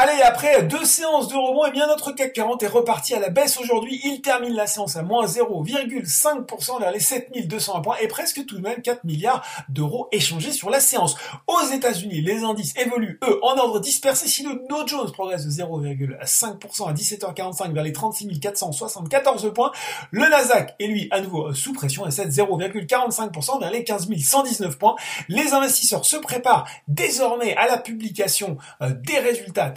Allez, après deux séances de rebond, et eh bien notre CAC 40 est reparti à la baisse aujourd'hui. Il termine la séance à moins 0,5% vers les 7200 points et presque tout de même 4 milliards d'euros échangés sur la séance. Aux États-Unis, les indices évoluent, eux, en ordre dispersé. Si le Dow Jones progresse de 0,5% à 17h45 vers les 36 474 points, le Nasdaq est lui à nouveau sous pression et cède 0,45% vers les 15 119 points. Les investisseurs se préparent désormais à la publication euh, des résultats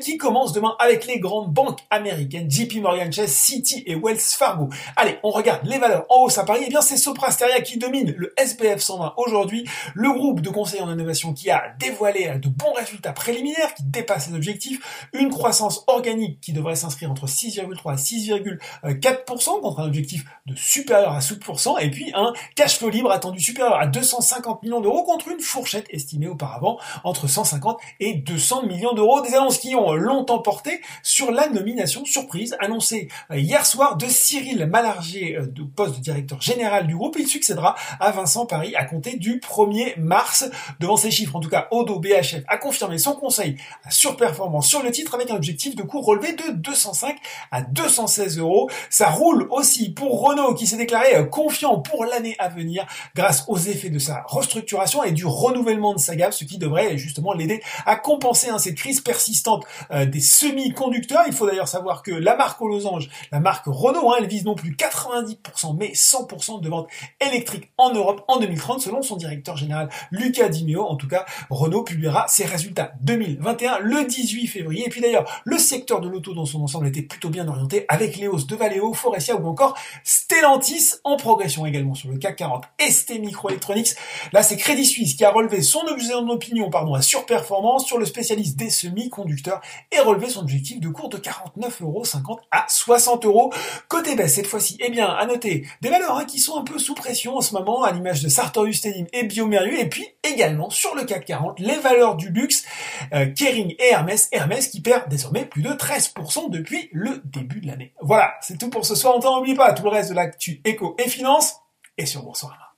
qui commence demain avec les grandes banques américaines, JP Morgan Chase, Citi et Wells Fargo. Allez, on regarde les valeurs en hausse à Paris. Eh bien, c'est Soprasteria qui domine le SPF 120 aujourd'hui. Le groupe de conseillers en innovation qui a dévoilé de bons résultats préliminaires, qui dépassent les objectifs, une croissance organique qui devrait s'inscrire entre 6,3 et 6,4% contre un objectif de supérieur à 7%, et puis un cash flow libre attendu supérieur à 250 millions d'euros contre une fourchette estimée auparavant entre 150 et 200 millions d'euros qui ont longtemps porté sur la nomination surprise annoncée euh, hier soir de Cyril Malargé euh, de poste de directeur général du groupe. Il succédera à Vincent Paris à compter du 1er mars. Devant ces chiffres, en tout cas, Odo BHF a confirmé son conseil à surperformance sur le titre avec un objectif de cours relevé de 205 à 216 euros. Ça roule aussi pour Renault qui s'est déclaré euh, confiant pour l'année à venir grâce aux effets de sa restructuration et du renouvellement de sa gamme, ce qui devrait justement l'aider à compenser hein, cette crise persistante euh, des semi-conducteurs. Il faut d'ailleurs savoir que la marque aux losanges, la marque Renault, hein, elle vise non plus 90% mais 100% de ventes électriques en Europe en 2030 selon son directeur général Luca Di En tout cas, Renault publiera ses résultats 2021 le 18 février. Et puis d'ailleurs, le secteur de l'auto dans son ensemble était plutôt bien orienté avec les hausses de Valeo, Forestia ou encore Stellantis en progression également sur le CAC 40. ST Microelectronics, là c'est Crédit Suisse qui a relevé son opinion pardon, à surperformance sur le spécialiste des semi conducteur et relever son objectif de cours de 49,50€ à 60 euros. Côté baisse cette fois-ci, eh bien, à noter des valeurs hein, qui sont un peu sous pression en ce moment, à l'image de Sartorius Stedim et Biomérieux, et puis également sur le CAC 40, les valeurs du luxe, euh, Kering et Hermès, Hermès qui perd désormais plus de 13% depuis le début de l'année. Voilà, c'est tout pour ce soir. On t'en oublie pas tout le reste l'actu éco et finance et sur Boursorama.